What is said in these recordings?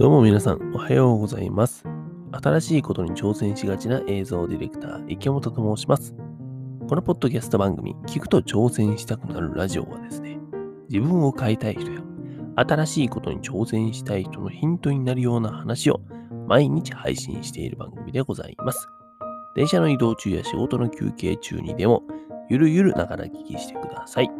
どうも皆さん、おはようございます。新しいことに挑戦しがちな映像ディレクター、池本と申します。このポッドキャスト番組、聞くと挑戦したくなるラジオはですね、自分を変えたい人や、新しいことに挑戦したい人のヒントになるような話を毎日配信している番組でございます。電車の移動中や仕事の休憩中にでも、ゆるゆるながら聞きしてください。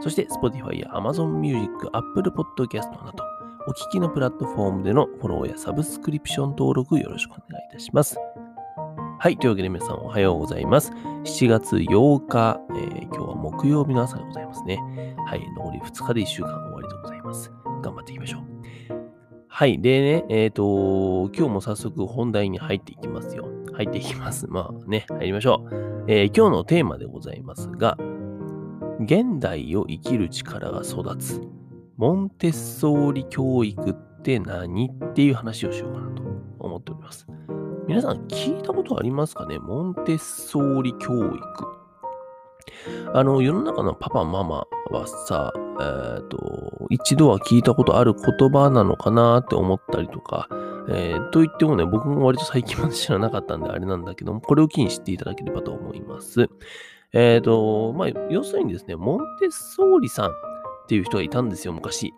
そして、Spotify や Amazon Music、Apple Podcast など、お聞きのプラットフォームでのフォローやサブスクリプション登録よろしくお願いいたします。はい。というわけで皆さんおはようございます。7月8日、えー、今日は木曜日の朝でございますね。はい。残り2日で1週間終わりでございます。頑張っていきましょう。はい。でね、えっ、ー、と、今日も早速本題に入っていきますよ。入っていきます。まあね、入りましょう。えー、今日のテーマでございますが、現代を生きる力が育つ。モンテッソーリ教育って何っていう話をしようかなと思っております。皆さん聞いたことありますかね？モンテッソーリ教育。あの、世の中のパパ、ママはさ、えっ、ー、と、一度は聞いたことある言葉なのかなって思ったりとか、えー、と言ってもね、僕も割と最近まで知らなかったんであれなんだけども、これを機に知っていただければと思います。えっ、ー、と、まあ、要するにですね、モンテッソーリさんっていう人がいたんですよ、昔。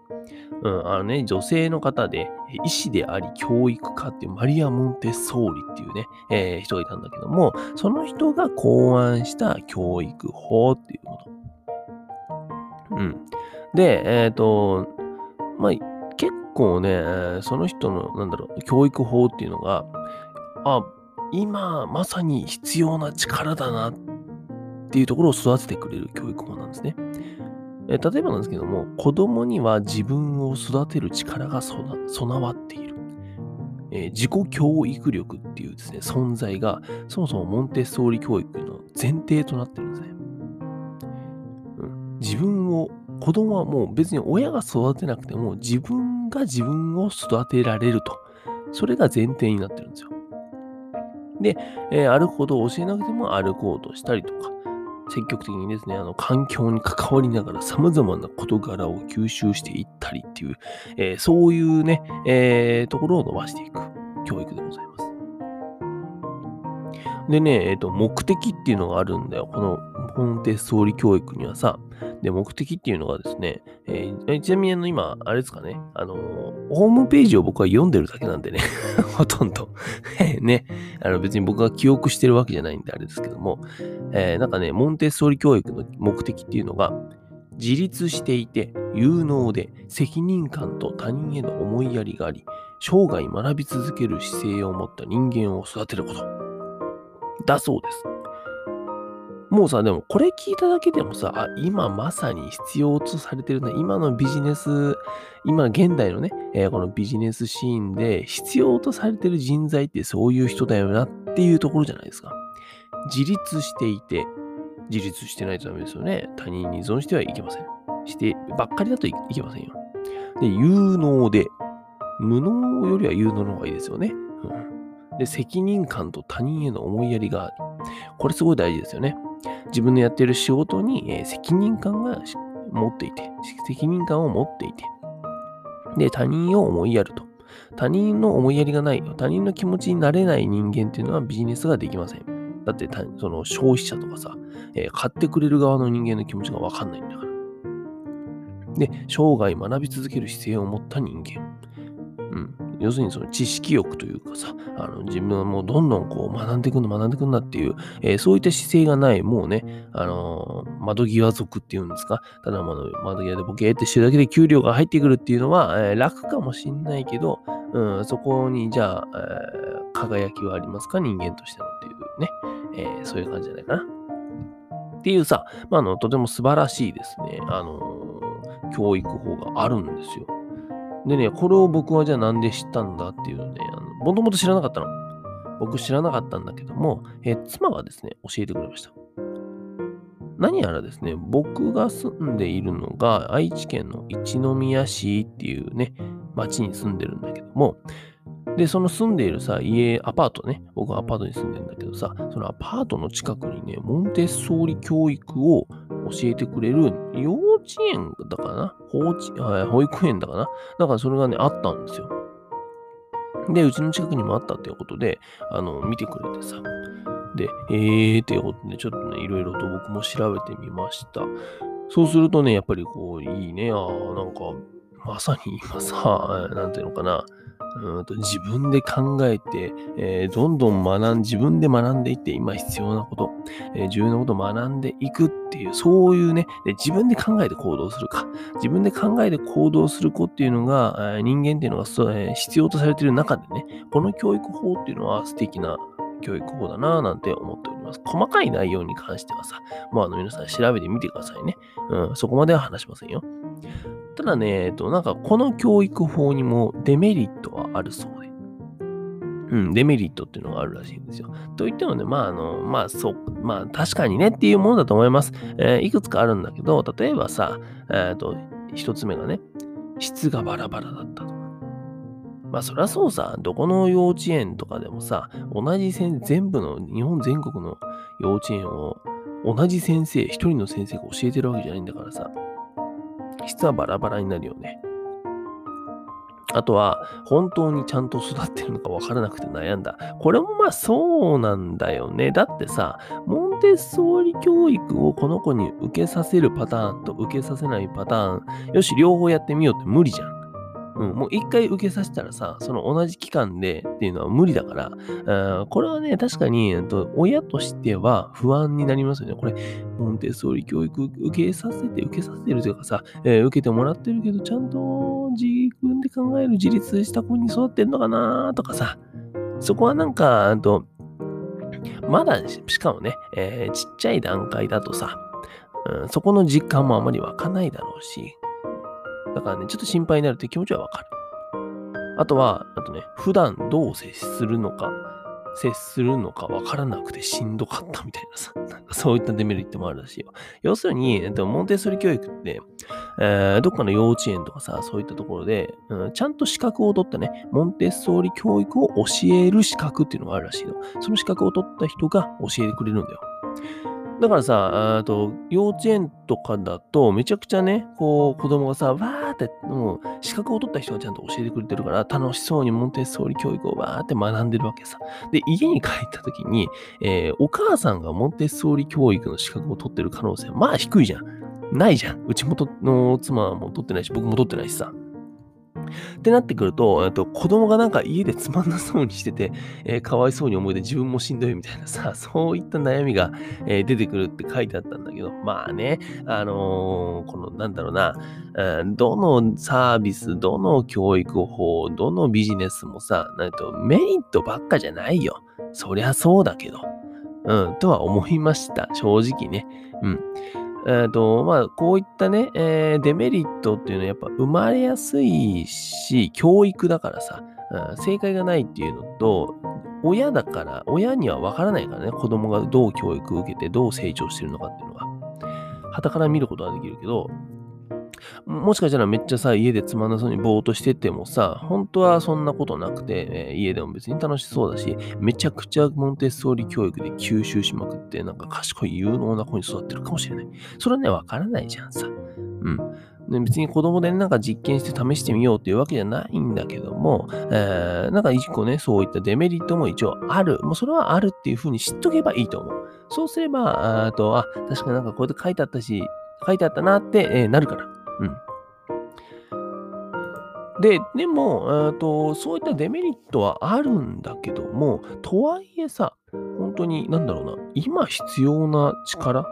うん、あのね、女性の方で、医師であり教育家っていうマリア・モンテッソーリっていうね、えー、人がいたんだけども、その人が考案した教育法っていうもの。うん。で、えっ、ー、と、まあ、結構ね、その人の、なんだろう、教育法っていうのが、あ、今まさに必要な力だなっていうところを育ててくれる教育法なんですね。え例えばなんですけども、子供には自分を育てる力が備わっている。えー、自己教育力っていうですね、存在が、そもそもモンテッソーリ教育の前提となってるんですね。うん、自分を、子供はもう別に親が育てなくても、自分が自分を育てられると。それが前提になってるんですよ。で、えー、歩くことを教えなくても歩こうとしたりとか、積極的にですね、あの、環境に関わりながら様々な事柄を吸収していったりっていう、えー、そういうね、えー、ところを伸ばしていく教育でございます。でね、えっ、ー、と、目的っていうのがあるんだよ。このモンテッソーリ教育にはさ、で、目的っていうのがですね、えー、ちなみにあの今、あれですかね、あの、ホームページを僕は読んでるだけなんでね、ほとんどね、あの別に僕が記憶してるわけじゃないんであれですけども、えー、なんかね、モンテッソーリ教育の目的っていうのが、自立していて、有能で、責任感と他人への思いやりがあり、生涯学び続ける姿勢を持った人間を育てること。だそうです。もうさ、でもこれ聞いただけでもさ、あ、今まさに必要とされてるね。今のビジネス、今現代のね、えー、このビジネスシーンで必要とされてる人材ってそういう人だよなっていうところじゃないですか。自立していて、自立してないとダメですよね。他人に依存してはいけません。してばっかりだといけませんよ。で、有能で、無能よりは有能の方がいいですよね。うん、で、責任感と他人への思いやりがある。これすごい大事ですよね。自分のやってる仕事に、え、責任感が持っていて、責任感を持っていて、で、他人を思いやると。他人の思いやりがない、他人の気持ちになれない人間っていうのはビジネスができません。だって、その消費者とかさ、えー、買ってくれる側の人間の気持ちがわかんないんだから。で、生涯学び続ける姿勢を持った人間。うん。要するにその知識欲というかさ、あの自分はもうどんどんこう学んでいくんだ、学んでいくんだっていう、えー、そういった姿勢がない、もうね、あのー、窓際族っていうんですか、ただ窓窓際でボケーってしてるだけで給料が入ってくるっていうのは、えー、楽かもしんないけど、うん、そこにじゃあ、えー、輝きはありますか、人間としてのっていうね、え、そういう感じじゃないかな。っていうさ、ま、あの、とても素晴らしいですね、あの教育法があるんですよ。でね、これを僕はじゃあなんで知ったんだっていうので、もともと知らなかったの。僕知らなかったんだけども、えー、妻がですね、教えてくれました。何やらですね、僕が住んでいるのが愛知県の一宮市っていうね、町に住んでるんだけども、で、その住んでいるさ、家、アパートね、僕はアパートに住んでるんだけどさ、そのアパートの近くにね、モンテッソーリ教育を教えてくれる幼稚園だからな保保育園だからな？だからそれがね、あったんですよ。で、うちの近くにもあったっていうことで、あの、見てくれてさ。で、えーっていうことで、ちょっとね、いろいろと僕も調べてみました。そうするとね、やっぱりこう、いいね、ああ、なんか、まさに今さ、なんていうのかな、うんと自分で考えて、えー、どんどん学ん、自分で学んでいって、今必要なこと、えー、重要なことを学んでいくっていう、そういうねで、自分で考えて行動するか。自分で考えて行動する子っていうのが、えー、人間っていうのが、えー、必要とされている中でね、この教育法っていうのは素敵な教育法だなぁなんて思っております。細かい内容に関してはさ、まあ、あの皆さん調べてみてくださいね。うん、そこまでは話しませんよ。ただね、えっと、なんかこの教育法にもデメリットはあるそうで。うん、デメリットっていうのがあるらしいんですよ。と言ってもね、まあ、あの、まあ、そう、まあ、確かにねっていうものだと思います。えー、いくつかあるんだけど、例えばさ、えっ、と、一つ目がね、質がバラバラだったとか。まあ、そりゃそうさ、どこの幼稚園とかでもさ、同じ先全部の、日本全国の幼稚園を同じ先生、一人の先生が教えてるわけじゃないんだからさ、質はバラバラになるよね。あとは、本当にちゃんと育ってるのか分からなくて悩んだ。これもまあそうなんだよね。だってさ、モンテッソーリ教育をこの子に受けさせるパターンと受けさせないパターン、よし、両方やってみようって無理じゃん。うん、もう一回受けさせたらさ、その同じ期間でっていうのは無理だから、これはね、確かに、親としては不安になりますよね。これ、モンテッソーリ教育受けさせて、受けさせてるというかさ、えー、受けてもらってるけど、ちゃんと自分で考える自立した子に育ってんのかなとかさ、そこはなんか、とまだ、しかもね、えー、ちっちゃい段階だとさ、うん、そこの実感もあまり湧かないだろうし、だからね、ちょっと心配になるって気持ちはわかる。あとは、あとね、普段どう接するのか、接するのかわからなくてしんどかったみたいなさ、なんかそういったデメリットもあるらしいよ。要するに、えっと、モンテッソリ教育って、えー、どっかの幼稚園とかさ、そういったところで、うん、ちゃんと資格を取ったね、モンテッソーリ教育を教える資格っていうのがあるらしいの。その資格を取った人が教えてくれるんだよ。だからさ、あと幼稚園とかだと、めちゃくちゃね、こう、子供がさ、わーって、もう、資格を取った人がちゃんと教えてくれてるから、楽しそうにモンテッソーリ教育をわーって学んでるわけさ。で、家に帰った時に、えー、お母さんがモンテッソーリ教育の資格を取ってる可能性、まあ低いじゃん。ないじゃん。うちもとの妻も取ってないし、僕も取ってないしさ。ってなってくると、と子供がなんか家でつまんなそうにしてて、えー、かわいそうに思いで自分もしんどいみたいなさ、そういった悩みが、えー、出てくるって書いてあったんだけど、まあね、あのー、このなんだろうな、うん、どのサービス、どの教育法、どのビジネスもさ、なんとメリットばっかじゃないよ。そりゃそうだけど。うん、とは思いました。正直ね。うん。え、ー、と、まあ、こういったね、えー、デメリットっていうのはやっぱ生まれやすいし、教育だからさ、うん、正解がないっていうのと、親だから、親にはわからないからね、子供がどう教育を受けてどう成長してるのかっていうのは。はたから見ることはできるけど、もしかしたらめっちゃさ、家でつまんなそうにぼーっとしててもさ、本当はそんなことなくて、えー、家でも別に楽しそうだし、めちゃくちゃモンテッソーリ教育で吸収しまくって、なんか賢い有能な子に育ってるかもしれない。それはね、わからないじゃんさ。うん。で別に子供でなんか実験して試してみようっていうわけじゃないんだけども、えー、なんか一個ね、そういったデメリットも一応ある。もうそれはあるっていうふうに知っとけばいいと思う。そうすれば、あと、あ、確かになんかこうやって書いてあったし、書いてあったなって、えー、なるから。うん。で、でも、えーと、そういったデメリットはあるんだけども、とはいえさ、本当に、なんだろうな、今必要な力、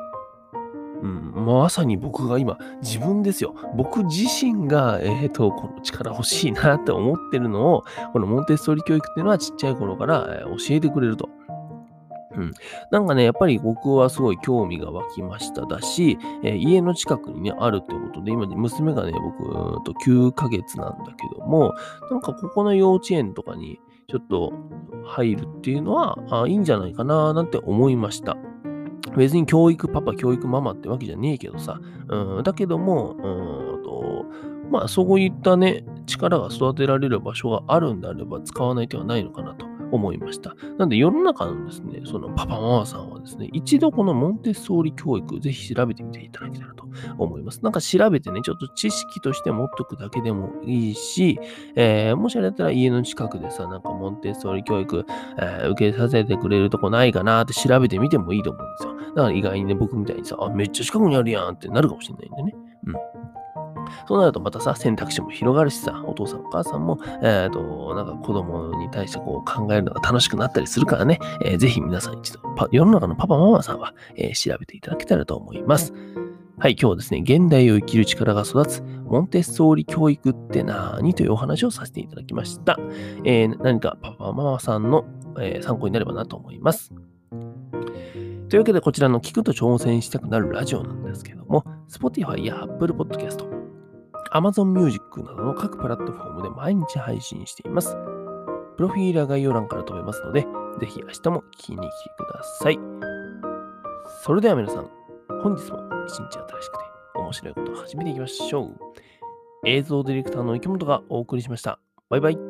うん、まさに僕が今、自分ですよ。僕自身が、えっ、ー、と、この力欲しいなって思ってるのを、このモンテッソーリ教育っていうのはちっちゃい頃から、え、教えてくれると。うん。なんかね、やっぱり僕はすごい興味が湧きましただし、えー、家の近くにね、あるってことで、今、娘がね、僕と9ヶ月なんだけども、なんかここの幼稚園とかにちょっと入るっていうのは、あいいんじゃないかななんて思いました。別に教育パパ、教育ママってわけじゃねえけどさ、うん、だけども、うんと、まあそういったね、力が育てられる場所があるんであれば使わない手はないのかなと思いました。なんで世の中のですね、そのパパママさんはですね、一度このモンテッソーリ教育、ぜひ調べてみていただけたらと思います。なんか調べてね、ちょっと知識として持っとくだけでもいいし、えー、もしあれだったら家の近くでさ、なんかモンテッソーリ教育、えー、受けさせてくれるとこないかなって調べてみてもいいと思うんですよ。だから意外にね、僕みたいにさ、あ、めっちゃ近くにあるやんってなるかもしれないんでね。そうなるとまたさ、選択肢も広がるしさ、お父さんお母さんも、えっ、ー、と、なんか子供に対してこう考えるのが楽しくなったりするからね、えー、ぜひ皆さん一度、世の中のパパママさんは、えー、調べていただけたらと思います。はい、今日はですね、現代を生きる力が育つモンテッソーリ教育って何というお話をさせていただきました。えー、何かパパママさんの、えー、参考になればなと思います。というわけで、こちらの聞くと挑戦したくなるラジオなんですけども、Spotify や Apple Podcast、Amazon Music などの各プラットフォームで毎日配信しています。プロフィールは概要欄から飛べますので、ぜひ明日も聞きに来てください。それでは皆さん、本日も一日新しくて面白いことを始めていきましょう。映像ディレクターの池本がお送りしました。バイバイ。